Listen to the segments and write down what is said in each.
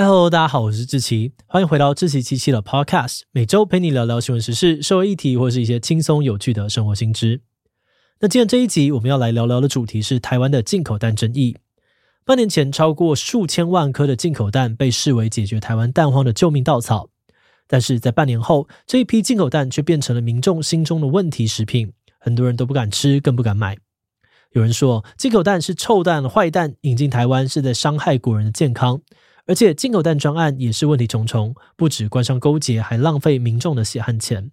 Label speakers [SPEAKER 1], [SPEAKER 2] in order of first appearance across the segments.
[SPEAKER 1] 嗨喽，大家好，我是志奇，欢迎回到志奇七七的 Podcast，每周陪你聊聊新闻时事、社会议题，或是一些轻松有趣的生活新知。那今天这一集我们要来聊聊的主题是台湾的进口蛋争议。半年前，超过数千万颗的进口蛋被视为解决台湾蛋荒的救命稻草，但是在半年后，这一批进口蛋却变成了民众心中的问题食品，很多人都不敢吃，更不敢买。有人说，进口蛋是臭蛋、坏蛋，引进台湾是在伤害国人的健康。而且进口蛋专案也是问题重重，不止官商勾结，还浪费民众的血汗钱。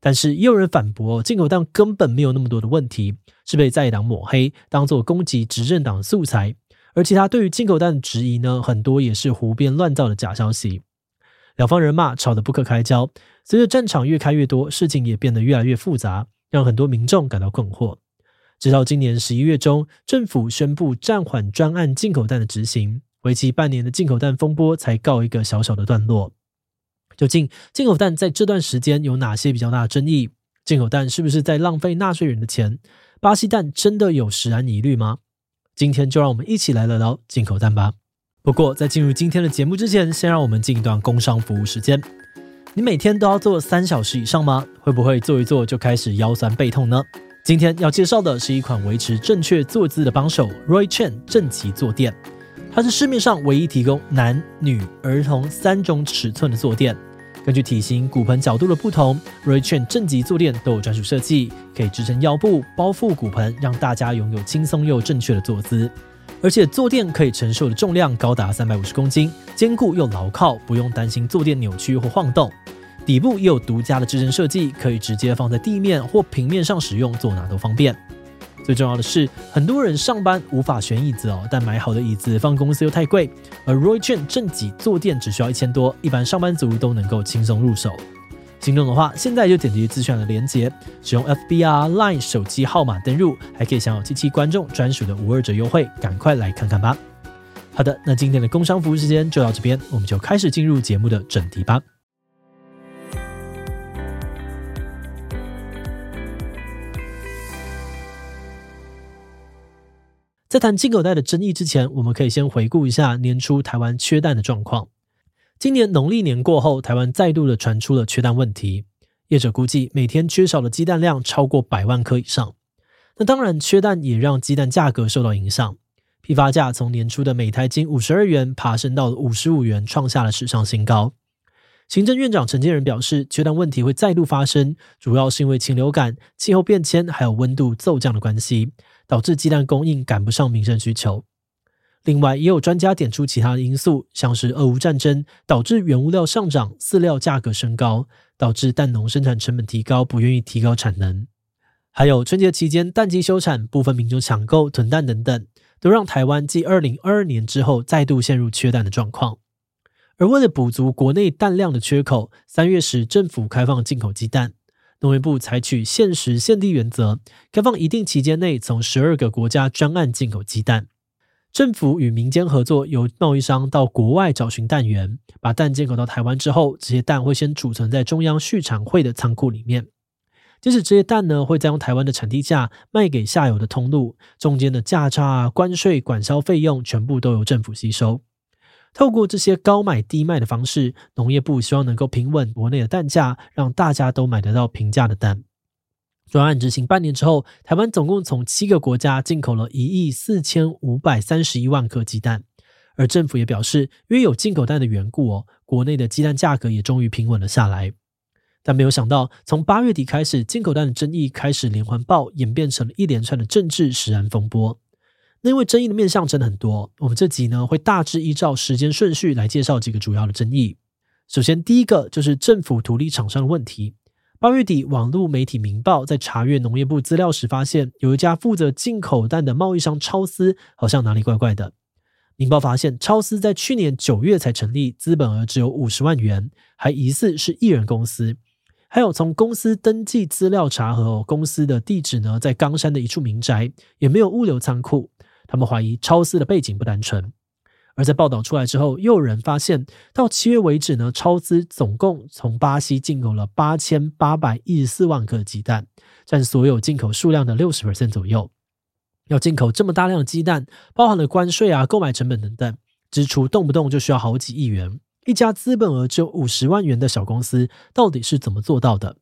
[SPEAKER 1] 但是也有人反驳，进口蛋根本没有那么多的问题，是被在野党抹黑，当做攻击执政党的素材。而其他对于进口蛋的质疑呢，很多也是胡编乱造的假消息。两方人马吵得不可开交，随着战场越开越多，事情也变得越来越复杂，让很多民众感到困惑。直到今年十一月中，政府宣布暂缓专案进口蛋的执行。为期半年的进口蛋风波才告一个小小的段落。究竟进口蛋在这段时间有哪些比较大的争议？进口蛋是不是在浪费纳税人的钱？巴西蛋真的有食安疑虑吗？今天就让我们一起来聊聊进口蛋吧。不过在进入今天的节目之前，先让我们进一段工商服务时间。你每天都要做三小时以上吗？会不会坐一坐就开始腰酸背痛呢？今天要介绍的是一款维持正确坐姿的帮手 ——Roy Chen 正脊坐垫。它是市面上唯一提供男女儿童三种尺寸的坐垫，根据体型、骨盆角度的不同 raychen 正脊坐垫都有专属设计，可以支撑腰部、包覆骨盆，让大家拥有轻松又正确的坐姿。而且坐垫可以承受的重量高达三百五十公斤，坚固又牢靠，不用担心坐垫扭曲或晃动。底部也有独家的支撑设计，可以直接放在地面或平面上使用，坐哪都方便。最重要的是，很多人上班无法选椅子哦，但买好的椅子放公司又太贵。而 Roy Chen 正脊坐垫只需要一千多，一般上班族都能够轻松入手。心动的话，现在就点击资讯的链接，使用 FB 啊 Line 手机号码登入，还可以享有七七观众专属的五二折优惠，赶快来看看吧。好的，那今天的工商服务时间就到这边，我们就开始进入节目的正题吧。在谈进口蛋的争议之前，我们可以先回顾一下年初台湾缺蛋的状况。今年农历年过后，台湾再度的传出了缺蛋问题，业者估计每天缺少的鸡蛋量超过百万颗以上。那当然，缺蛋也让鸡蛋价格受到影响，批发价从年初的每台斤五十二元爬升到了五十五元，创下了史上新高。行政院长陈建仁表示，缺蛋问题会再度发生，主要是因为禽流感、气候变迁还有温度骤降的关系。导致鸡蛋供应赶不上民生需求。另外，也有专家点出其他的因素，像是俄乌战争导致原物料上涨，饲料价格升高，导致蛋农生产成本提高，不愿意提高产能。还有春节期间蛋季休产，部分民众抢购囤蛋等等，都让台湾继二零二二年之后再度陷入缺蛋的状况。而为了补足国内蛋量的缺口，三月时政府开放进口鸡蛋。农业部采取限时限地原则，开放一定期间内从十二个国家专案进口鸡蛋。政府与民间合作，由贸易商到国外找寻蛋源，把蛋进口到台湾之后，这些蛋会先储存在中央畜产会的仓库里面。接着这些蛋呢，会再用台湾的产地价卖给下游的通路，中间的价差、关税、管销费用，全部都由政府吸收。透过这些高买低卖的方式，农业部希望能够平稳国内的蛋价，让大家都买得到平价的蛋。专案执行半年之后，台湾总共从七个国家进口了一亿四千五百三十一万颗鸡蛋，而政府也表示，因为有进口蛋的缘故哦，国内的鸡蛋价格也终于平稳了下来。但没有想到，从八月底开始，进口蛋的争议开始连环爆，演变成了一连串的政治使然风波。因为争议的面向真的很多，我们这集呢会大致依照时间顺序来介绍几个主要的争议。首先，第一个就是政府图利厂商的问题。八月底，网络媒体《明报》在查阅农业部资料时，发现有一家负责进口蛋的贸易商超丝，好像哪里怪怪的。《明报》发现，超丝在去年九月才成立，资本额只有五十万元，还疑似是一人公司。还有从公司登记资料查核，公司的地址呢在冈山的一处民宅，也没有物流仓库。他们怀疑超资的背景不单纯，而在报道出来之后，又有人发现，到七月为止呢，超资总共从巴西进口了八千八百一十四万颗鸡蛋，占所有进口数量的六十 percent 左右。要进口这么大量的鸡蛋，包含了关税啊、购买成本等等，支出动不动就需要好几亿元，一家资本额只有五十万元的小公司到底是怎么做到的？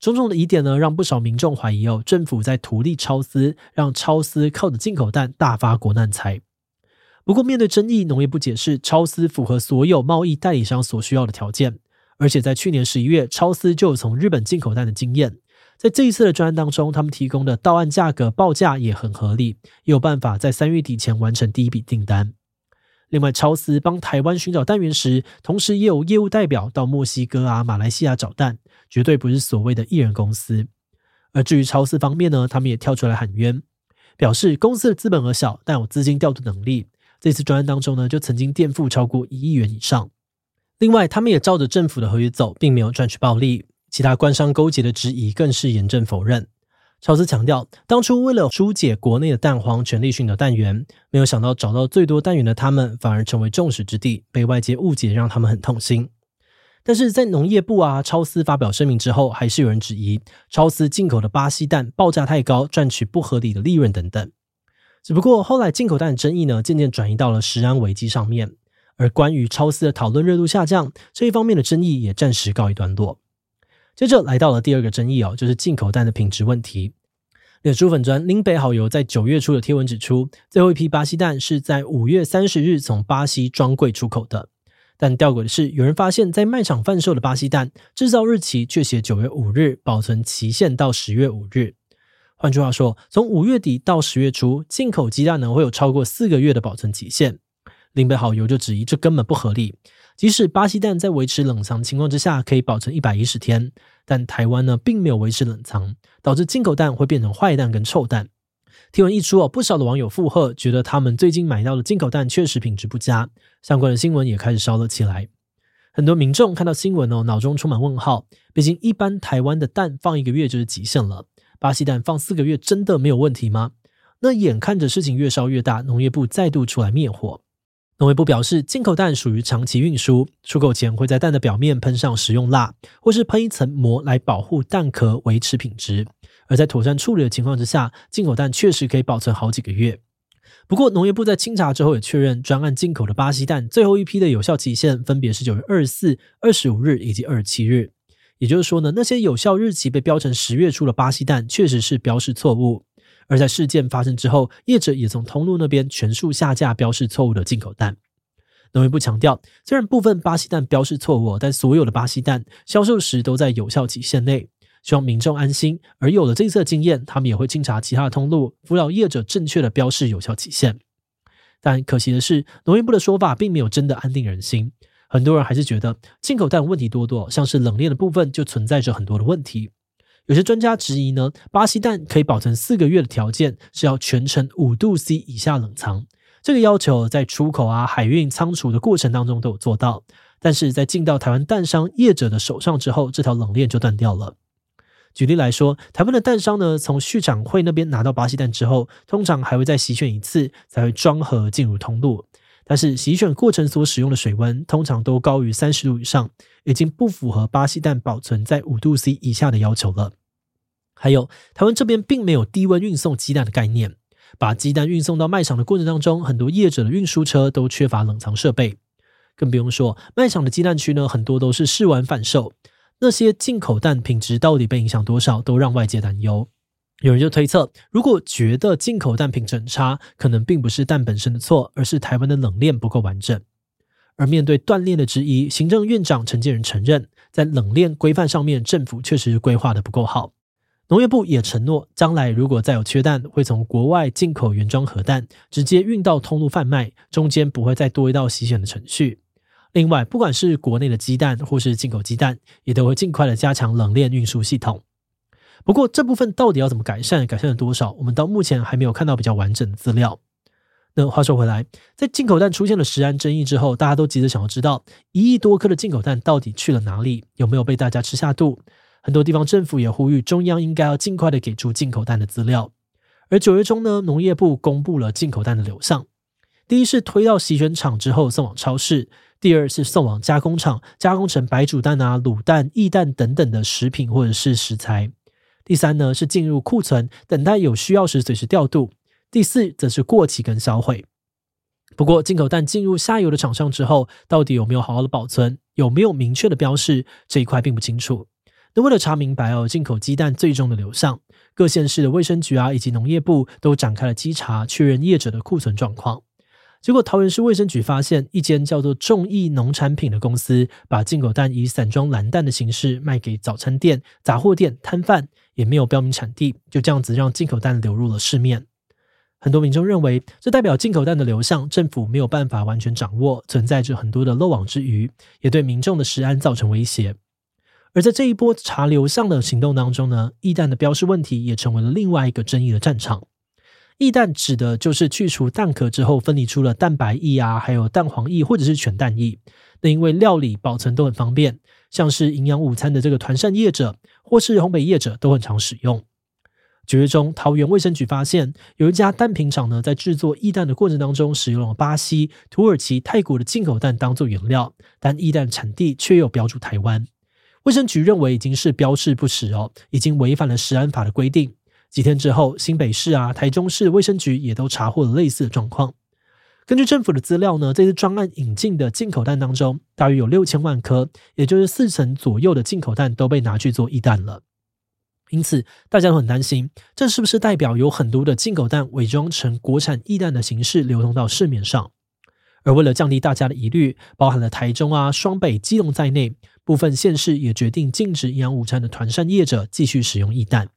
[SPEAKER 1] 种种的疑点呢，让不少民众怀疑哦，政府在图利超丝，让超丝靠着进口蛋大发国难财。不过面对争议，农业部解释，超丝符合所有贸易代理商所需要的条件，而且在去年十一月，超丝就有从日本进口蛋的经验。在这一次的专案当中，他们提供的到岸价格报价也很合理，也有办法在三月底前完成第一笔订单。另外，超丝帮台湾寻找蛋源时，同时也有业务代表到墨西哥啊、马来西亚找蛋。绝对不是所谓的艺人公司，而至于超市方面呢，他们也跳出来喊冤，表示公司的资本额小，但有资金调度能力。这次专案当中呢，就曾经垫付超过一亿元以上。另外，他们也照着政府的合约走，并没有赚取暴利。其他官商勾结的质疑更是严正否认。超市强调，当初为了疏解国内的蛋荒，全力寻找蛋源，没有想到找到最多蛋源的他们，反而成为众矢之的，被外界误解，让他们很痛心。但是在农业部啊，超丝发表声明之后，还是有人质疑超丝进口的巴西蛋报价太高，赚取不合理的利润等等。只不过后来进口蛋的争议呢，渐渐转移到了食安危机上面，而关于超丝的讨论热度下降，这一方面的争议也暂时告一段落。接着来到了第二个争议哦，就是进口蛋的品质问题。脸书粉砖林北好油在九月初的贴文指出，最后一批巴西蛋是在五月三十日从巴西专柜出口的。但吊诡的是，有人发现，在卖场贩售的巴西蛋制造日期却写九月五日，保存期限到十月五日。换句话说，从五月底到十月初，进口鸡蛋呢会有超过四个月的保存期限。林北好油就质疑这根本不合理。即使巴西蛋在维持冷藏情况之下可以保存一百一十天，但台湾呢并没有维持冷藏，导致进口蛋会变成坏蛋跟臭蛋。贴文一出哦，不少的网友附和，觉得他们最近买到的进口蛋确实品质不佳，相关的新闻也开始烧了起来。很多民众看到新闻哦，脑中充满问号。毕竟一般台湾的蛋放一个月就是极限了，巴西蛋放四个月真的没有问题吗？那眼看着事情越烧越大，农业部再度出来灭火。农业部表示，进口蛋属于长期运输，出口前会在蛋的表面喷上食用蜡，或是喷一层膜来保护蛋壳，维持品质。而在妥善处理的情况之下，进口蛋确实可以保存好几个月。不过，农业部在清查之后也确认，专案进口的巴西蛋最后一批的有效期限分别是九月二十四、二十五日以及二十七日。也就是说呢，那些有效日期被标成十月初的巴西蛋，确实是标示错误。而在事件发生之后，业者也从通路那边全数下架标示错误的进口蛋。农业部强调，虽然部分巴西蛋标示错误，但所有的巴西蛋销售时都在有效期限内。希望民众安心，而有了这一次的经验，他们也会清查其他的通路，辅导业者正确的标示有效期限。但可惜的是，农业部的说法并没有真的安定人心，很多人还是觉得进口蛋问题多多，像是冷链的部分就存在着很多的问题。有些专家质疑呢，巴西蛋可以保存四个月的条件是要全程五度 C 以下冷藏，这个要求在出口啊、海运、仓储的过程当中都有做到，但是在进到台湾蛋商业者的手上之后，这条冷链就断掉了。举例来说，台湾的蛋商呢，从畜产会那边拿到巴西蛋之后，通常还会再洗选一次，才会装盒进入通路。但是洗选过程所使用的水温，通常都高于三十度以上，已经不符合巴西蛋保存在五度 C 以下的要求了。还有，台湾这边并没有低温运送鸡蛋的概念，把鸡蛋运送到卖场的过程当中，很多业者的运输车都缺乏冷藏设备，更不用说卖场的鸡蛋区呢，很多都是试完贩售。那些进口蛋品质到底被影响多少，都让外界担忧。有人就推测，如果觉得进口蛋品质很差，可能并不是蛋本身的错，而是台湾的冷链不够完整。而面对断链的质疑，行政院长陈建仁承认，在冷链规范上面，政府确实规划的不够好。农业部也承诺，将来如果再有缺蛋，会从国外进口原装核蛋，直接运到通路贩卖，中间不会再多一道洗选的程序。另外，不管是国内的鸡蛋或是进口鸡蛋，也都会尽快的加强冷链运输系统。不过，这部分到底要怎么改善，改善了多少，我们到目前还没有看到比较完整的资料。那话说回来，在进口蛋出现了食安争议之后，大家都急着想要知道，一亿多颗的进口蛋到底去了哪里，有没有被大家吃下肚？很多地方政府也呼吁中央应该要尽快的给出进口蛋的资料。而九月中呢，农业部公布了进口蛋的流向，第一是推到洗选厂之后送往超市。第二是送往加工厂，加工成白煮蛋啊、卤蛋、液蛋等等的食品或者是食材。第三呢是进入库存，等待有需要时随时调度。第四则是过期跟销毁。不过，进口蛋进入下游的厂商之后，到底有没有好好的保存，有没有明确的标示，这一块并不清楚。那为了查明白哦，进口鸡蛋最终的流向，各县市的卫生局啊，以及农业部都展开了稽查，确认业者的库存状况。结果，桃园市卫生局发现，一间叫做众益农产品的公司，把进口蛋以散装蓝蛋的形式卖给早餐店、杂货店、摊贩，也没有标明产地，就这样子让进口蛋流入了市面。很多民众认为，这代表进口蛋的流向，政府没有办法完全掌握，存在着很多的漏网之鱼，也对民众的食安造成威胁。而在这一波查流向的行动当中呢，液蛋的标示问题也成为了另外一个争议的战场。液蛋指的就是去除蛋壳之后分离出了蛋白液啊，还有蛋黄液或者是全蛋液。那因为料理保存都很方便，像是营养午餐的这个团扇业者或是烘焙业者都很常使用。九月中，桃园卫生局发现有一家蛋品厂呢，在制作液蛋的过程当中，使用了巴西、土耳其、泰国的进口蛋当做原料，但液蛋产地却又标注台湾。卫生局认为已经是标示不实哦，已经违反了食安法的规定。几天之后，新北市啊、台中市卫生局也都查获了类似的状况。根据政府的资料呢，这次专案引进的进口蛋当中，大约有六千万颗，也就是四成左右的进口蛋都被拿去做异蛋了。因此，大家都很担心，这是不是代表有很多的进口蛋伪装成国产异蛋的形式流通到市面上？而为了降低大家的疑虑，包含了台中啊、双北、基隆在内，部分县市也决定禁止营养午餐的团膳业者继续使用异蛋。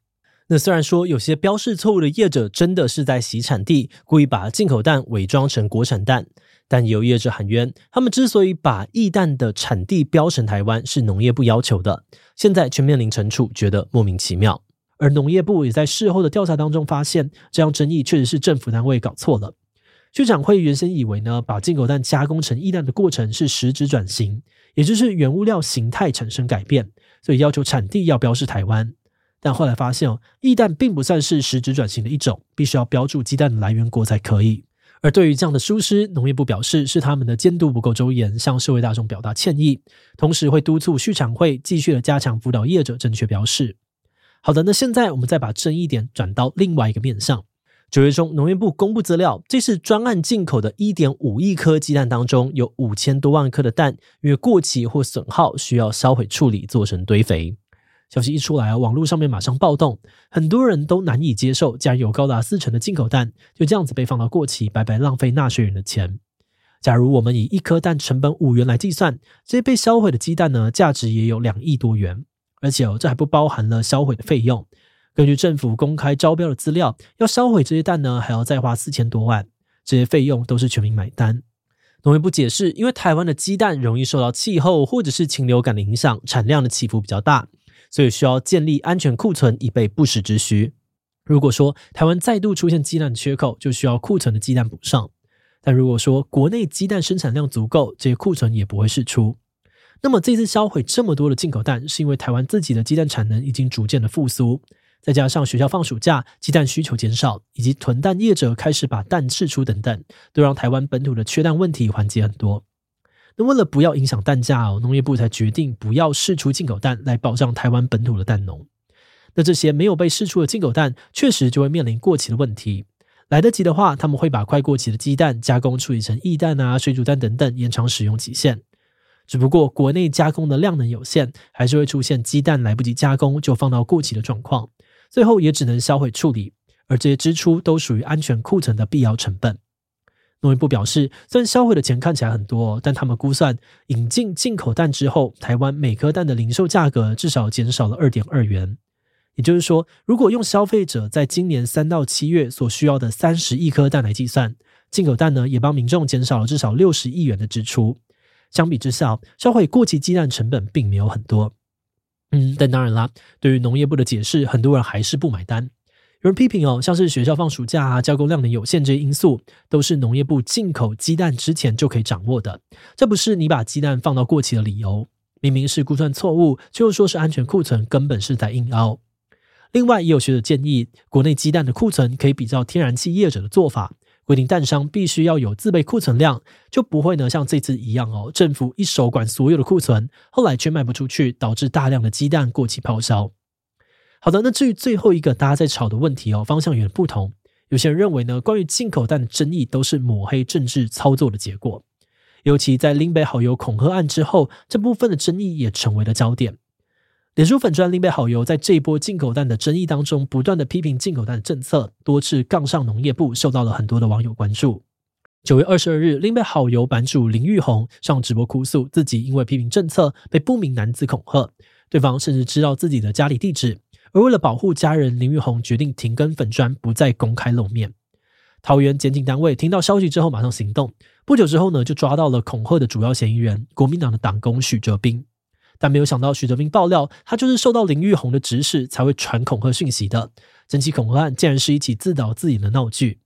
[SPEAKER 1] 那虽然说有些标示错误的业者真的是在洗产地，故意把进口蛋伪装成国产蛋。但有业者喊冤，他们之所以把液蛋的产地标成台湾，是农业部要求的，现在却面临惩处，觉得莫名其妙。而农业部也在事后的调查当中发现，这样争议确实是政府单位搞错了。畜产会原先以为呢，把进口蛋加工成液蛋的过程是实质转型，也就是原物料形态产生改变，所以要求产地要标示台湾。但后来发现哦，液蛋并不算是实质转型的一种，必须要标注鸡蛋的来源国才可以。而对于这样的疏失，农业部表示是他们的监督不够周延，向社会大众表达歉意，同时会督促畜产会继续的加强辅导业者正确标示。好的，那现在我们再把争议点转到另外一个面向。九月中，农业部公布资料，这次专案进口的一点五亿颗鸡蛋当中，有五千多万颗的蛋因为过期或损耗，需要销毁处理，做成堆肥。消息一出来啊，网络上面马上暴动，很多人都难以接受，竟然有高达四成的进口蛋就这样子被放到过期，白白浪费纳税人的钱。假如我们以一颗蛋成本五元来计算，这些被销毁的鸡蛋呢，价值也有两亿多元，而且哦，这还不包含了销毁的费用。根据政府公开招标的资料，要销毁这些蛋呢，还要再花四千多万，这些费用都是全民买单。农业部解释，因为台湾的鸡蛋容易受到气候或者是禽流感的影响，产量的起伏比较大。所以需要建立安全库存，以备不时之需。如果说台湾再度出现鸡蛋缺口，就需要库存的鸡蛋补上。但如果说国内鸡蛋生产量足够，这些库存也不会释出。那么这次销毁这么多的进口蛋，是因为台湾自己的鸡蛋产能已经逐渐的复苏，再加上学校放暑假，鸡蛋需求减少，以及囤蛋业者开始把蛋释出等等，都让台湾本土的缺蛋问题缓解很多。那为了不要影响蛋价哦，农业部才决定不要释出进口蛋来保障台湾本土的蛋农。那这些没有被释出的进口蛋，确实就会面临过期的问题。来得及的话，他们会把快过期的鸡蛋加工处理成液蛋啊、水煮蛋等等，延长使用期限。只不过国内加工的量能有限，还是会出现鸡蛋来不及加工就放到过期的状况，最后也只能销毁处理。而这些支出都属于安全库存的必要成本。农业部表示，虽然销毁的钱看起来很多，但他们估算引进进口蛋之后，台湾每颗蛋的零售价格至少减少了二点二元。也就是说，如果用消费者在今年三到七月所需要的三十亿颗蛋来计算，进口蛋呢也帮民众减少了至少六十亿元的支出。相比之下，销毁过期鸡蛋成本并没有很多。嗯，但当然啦，对于农业部的解释，很多人还是不买单。有人批评哦，像是学校放暑假啊，加工量能有限这些因素，都是农业部进口鸡蛋之前就可以掌握的。这不是你把鸡蛋放到过期的理由，明明是估算错误，就说是安全库存，根本是在硬凹。另外，也有学者建议，国内鸡蛋的库存可以比照天然气业者的做法，规定蛋商必须要有自备库存量，就不会呢像这次一样哦，政府一手管所有的库存，后来却卖不出去，导致大量的鸡蛋过期抛销。好的，那至于最后一个大家在吵的问题哦，方向有点不同。有些人认为呢，关于进口蛋的争议都是抹黑政治操作的结果。尤其在林北好油恐吓案之后，这部分的争议也成为了焦点。脸书粉专林北好油在这一波进口蛋的争议当中，不断的批评进口蛋的政策，多次杠上农业部，受到了很多的网友关注。九月二十二日，林北好油版主林玉红上直播哭诉，自己因为批评政策被不明男子恐吓，对方甚至知道自己的家里地址。而为了保护家人，林玉红决定停更粉砖，不再公开露面。桃园检警单位听到消息之后，马上行动。不久之后呢，就抓到了恐吓的主要嫌疑人——国民党的党工许哲斌。但没有想到，许哲斌爆料，他就是受到林玉红的指使才会传恐吓讯息的。整起恐吓案竟然是一起自导自演的闹剧。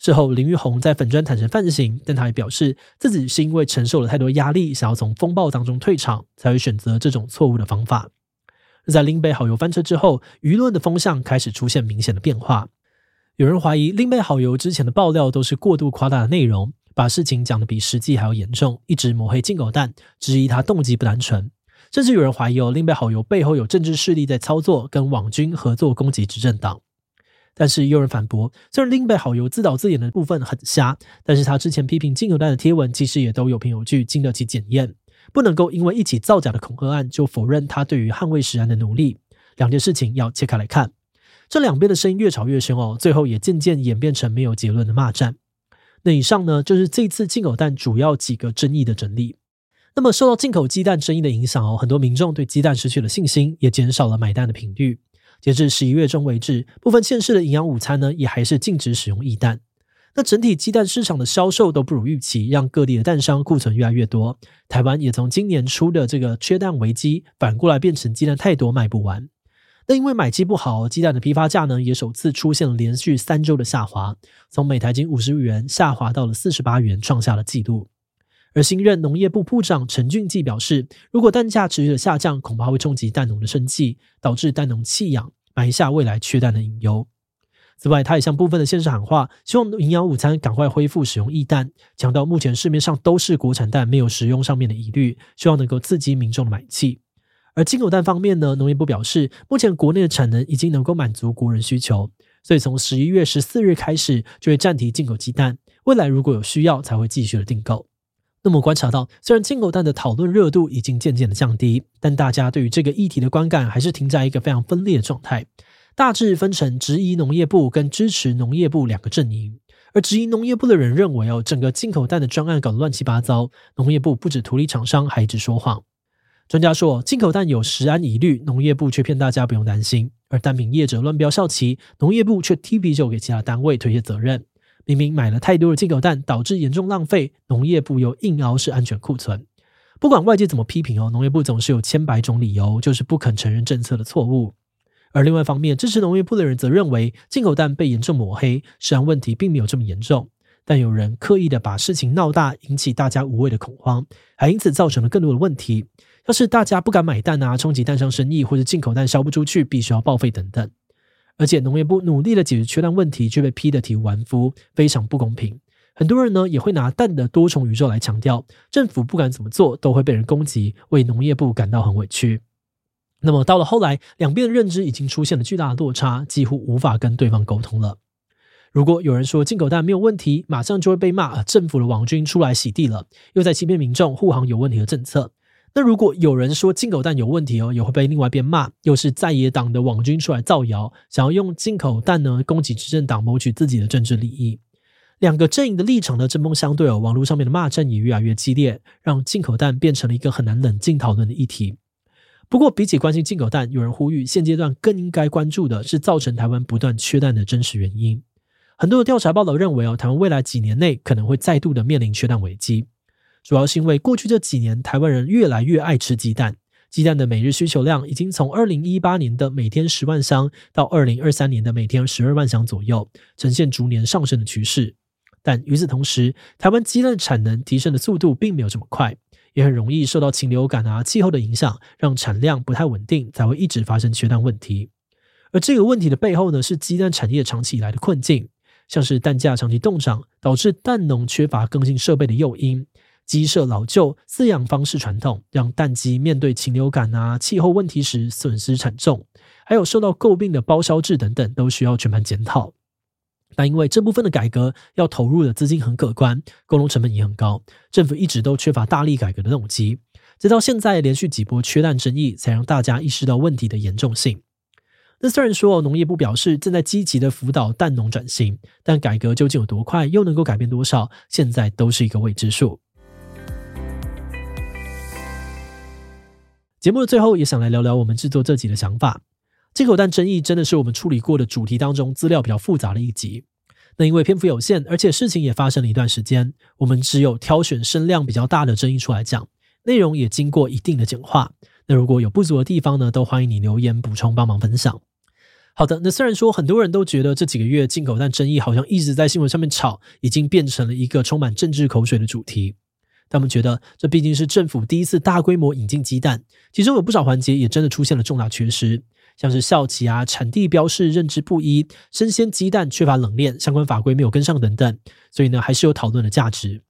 [SPEAKER 1] 事后，林玉红在粉砖坦诚犯行，但他也表示自己是因为承受了太多压力，想要从风暴当中退场，才会选择这种错误的方法。在林北好油翻车之后，舆论的风向开始出现明显的变化。有人怀疑林北好油之前的爆料都是过度夸大的内容，把事情讲得比实际还要严重，一直抹黑进口蛋，质疑他动机不单纯。甚至有人怀疑哦，林北好油背后有政治势力在操作，跟网军合作攻击执政党。但是也有人反驳，虽然林北好油自导自演的部分很瞎，但是他之前批评进口蛋的贴文其实也都有凭有据，经得起检验，不能够因为一起造假的恐吓案就否认他对于捍卫食安的努力。两件事情要切开来看，这两边的声音越吵越凶哦，最后也渐渐演变成没有结论的骂战。那以上呢，就是这次进口蛋主要几个争议的整理。那么受到进口鸡蛋争议的影响哦，很多民众对鸡蛋失去了信心，也减少了买蛋的频率。截至十一月中为止，部分县市的营养午餐呢，也还是禁止使用液蛋。那整体鸡蛋市场的销售都不如预期，让各地的蛋商库存越来越多。台湾也从今年初的这个缺蛋危机，反过来变成鸡蛋太多卖不完。那因为买鸡不好，鸡蛋的批发价呢，也首次出现了连续三周的下滑，从每台斤五十五元下滑到了四十八元，创下了纪录。而新任农业部部长陈俊记表示，如果蛋价持续的下降，恐怕会冲击蛋农的生计，导致蛋农弃养，埋下未来缺蛋的隐忧。此外，他也向部分的县市喊话，希望营养午餐赶快恢复使用易蛋，强调目前市面上都是国产蛋，没有食用上面的疑虑，希望能够刺激民众的买气。而进口蛋方面呢，农业部表示，目前国内的产能已经能够满足国人需求，所以从十一月十四日开始就会暂停进口鸡蛋，未来如果有需要才会继续的订购。那么观察到，虽然进口蛋的讨论热度已经渐渐的降低，但大家对于这个议题的观感还是停在一个非常分裂的状态，大致分成质疑农业部跟支持农业部两个阵营。而质疑农业部的人认为，哦，整个进口蛋的专案搞得乱七八糟，农业部不止图利厂商，还一直说谎。专家说，进口蛋有食安疑虑，农业部却骗大家不用担心，而蛋品业者乱标校旗，农业部却踢皮球给其他单位推卸责任。明明买了太多的进口蛋，导致严重浪费，农业部又硬凹是安全库存。不管外界怎么批评哦，农业部总是有千百种理由，就是不肯承认政策的错误。而另外一方面，支持农业部的人则认为，进口蛋被严重抹黑，食安问题并没有这么严重，但有人刻意的把事情闹大，引起大家无谓的恐慌，还因此造成了更多的问题。要是大家不敢买蛋啊，冲击蛋商生意，或者进口蛋销不出去，必须要报废等等。而且农业部努力的解决缺蛋问题，却被批得体无完肤，非常不公平。很多人呢也会拿蛋的多重宇宙来强调，政府不管怎么做都会被人攻击，为农业部感到很委屈。那么到了后来，两边的认知已经出现了巨大的落差，几乎无法跟对方沟通了。如果有人说进口蛋没有问题，马上就会被骂政府的网军出来洗地了，又在欺骗民众护航有问题的政策。那如果有人说进口蛋有问题哦，也会被另外一边骂，又是在野党的网军出来造谣，想要用进口蛋呢攻击执政党，谋取自己的政治利益。两个阵营的立场呢针锋相对哦，网络上面的骂战也越来越激烈，让进口蛋变成了一个很难冷静讨论的议题。不过，比起关心进口蛋，有人呼吁现阶段更应该关注的是造成台湾不断缺蛋的真实原因。很多的调查报道认为哦，台湾未来几年内可能会再度的面临缺蛋危机。主要是因为过去这几年，台湾人越来越爱吃鸡蛋，鸡蛋的每日需求量已经从二零一八年的每天十万箱到二零二三年的每天十二万箱左右，呈现逐年上升的趋势。但与此同时，台湾鸡蛋产能提升的速度并没有这么快，也很容易受到禽流感啊、气候的影响，让产量不太稳定，才会一直发生缺蛋问题。而这个问题的背后呢，是鸡蛋产业长期以来的困境，像是蛋价长期冻涨，导致蛋农缺乏更新设备的诱因。鸡舍老旧，饲养方式传统，让蛋鸡面对禽流感啊、气候问题时损失惨重，还有受到诟病的包销制等等，都需要全盘检讨。但因为这部分的改革要投入的资金很可观，沟通成本也很高，政府一直都缺乏大力改革的动机。直到现在，连续几波缺蛋争议，才让大家意识到问题的严重性。那虽然说农业部表示正在积极的辅导蛋农转型，但改革究竟有多快，又能够改变多少，现在都是一个未知数。节目的最后，也想来聊聊我们制作这集的想法。进口蛋争议真的是我们处理过的主题当中资料比较复杂的一集。那因为篇幅有限，而且事情也发生了一段时间，我们只有挑选声量比较大的争议出来讲，内容也经过一定的简化。那如果有不足的地方呢，都欢迎你留言补充，帮忙分享。好的，那虽然说很多人都觉得这几个月进口蛋争议好像一直在新闻上面炒，已经变成了一个充满政治口水的主题。他们觉得，这毕竟是政府第一次大规模引进鸡蛋，其中有不少环节也真的出现了重大缺失，像是效期啊、产地标示认知不一、生鲜鸡蛋缺乏冷链、相关法规没有跟上等等，所以呢，还是有讨论的价值。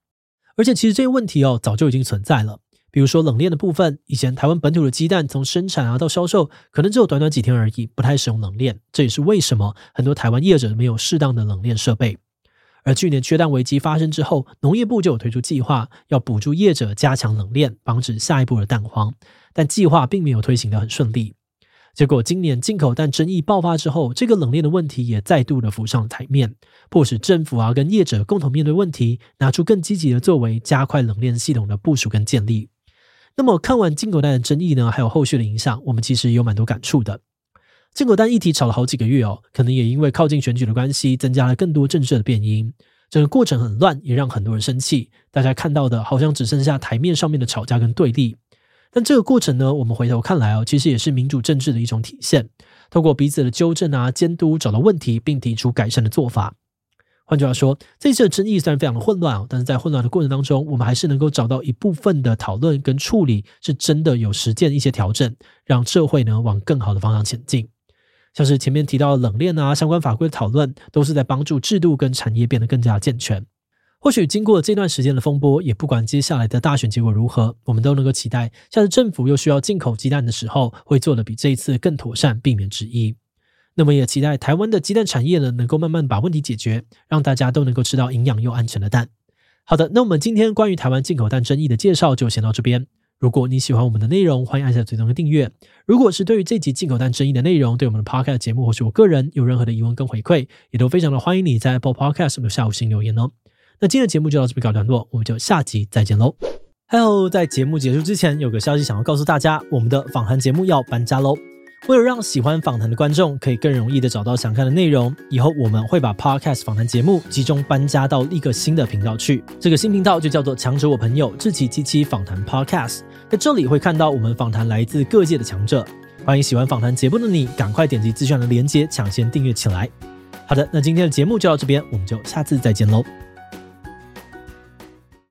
[SPEAKER 1] 而且，其实这些问题哦，早就已经存在了。比如说冷链的部分，以前台湾本土的鸡蛋从生产啊到销售，可能只有短短几天而已，不太使用冷链，这也是为什么很多台湾业者没有适当的冷链设备。而去年缺蛋危机发生之后，农业部就有推出计划，要补助业者加强冷链，防止下一步的蛋荒。但计划并没有推行的很顺利。结果今年进口蛋争议爆发之后，这个冷链的问题也再度的浮上台面，迫使政府啊跟业者共同面对问题，拿出更积极的作为，加快冷链系统的部署跟建立。那么看完进口蛋的争议呢，还有后续的影响，我们其实有蛮多感触的。进口蛋议题炒了好几个月哦，可能也因为靠近选举的关系，增加了更多政治的变因。整个过程很乱，也让很多人生气。大家看到的好像只剩下台面上面的吵架跟对立。但这个过程呢，我们回头看来哦，其实也是民主政治的一种体现。透过彼此的纠正啊、监督，找到问题，并提出改善的做法。换句话说，这次的争议虽然非常的混乱哦，但是在混乱的过程当中，我们还是能够找到一部分的讨论跟处理，是真的有实践一些调整，让社会呢往更好的方向前进。像是前面提到的冷链啊，相关法规的讨论，都是在帮助制度跟产业变得更加健全。或许经过这段时间的风波，也不管接下来的大选结果如何，我们都能够期待，下次政府又需要进口鸡蛋的时候，会做得比这一次更妥善，避免质疑。那么也期待台湾的鸡蛋产业呢，能够慢慢把问题解决，让大家都能够吃到营养又安全的蛋。好的，那我们今天关于台湾进口蛋争议的介绍就先到这边。如果你喜欢我们的内容，欢迎按下最终的订阅。如果是对于这集进口蛋争议的内容，对我们的 Podcast 节目或是我个人有任何的疑问跟回馈，也都非常的欢迎你在 Apple Podcast 的下五星留言哦。那今天的节目就到这边告一段落，我们就下集再见喽。还有在节目结束之前，有个消息想要告诉大家，我们的访谈节目要搬家喽。为了让喜欢访谈的观众可以更容易的找到想看的内容，以后我们会把 Podcast 访谈节目集中搬家到一个新的频道去。这个新频道就叫做“强者我朋友志祺七七访谈 Podcast”。在这里会看到我们访谈来自各界的强者。欢迎喜欢访谈节目的你，赶快点击资讯的链接，抢先订阅起来。好的，那今天的节目就到这边，我们就下次再见喽。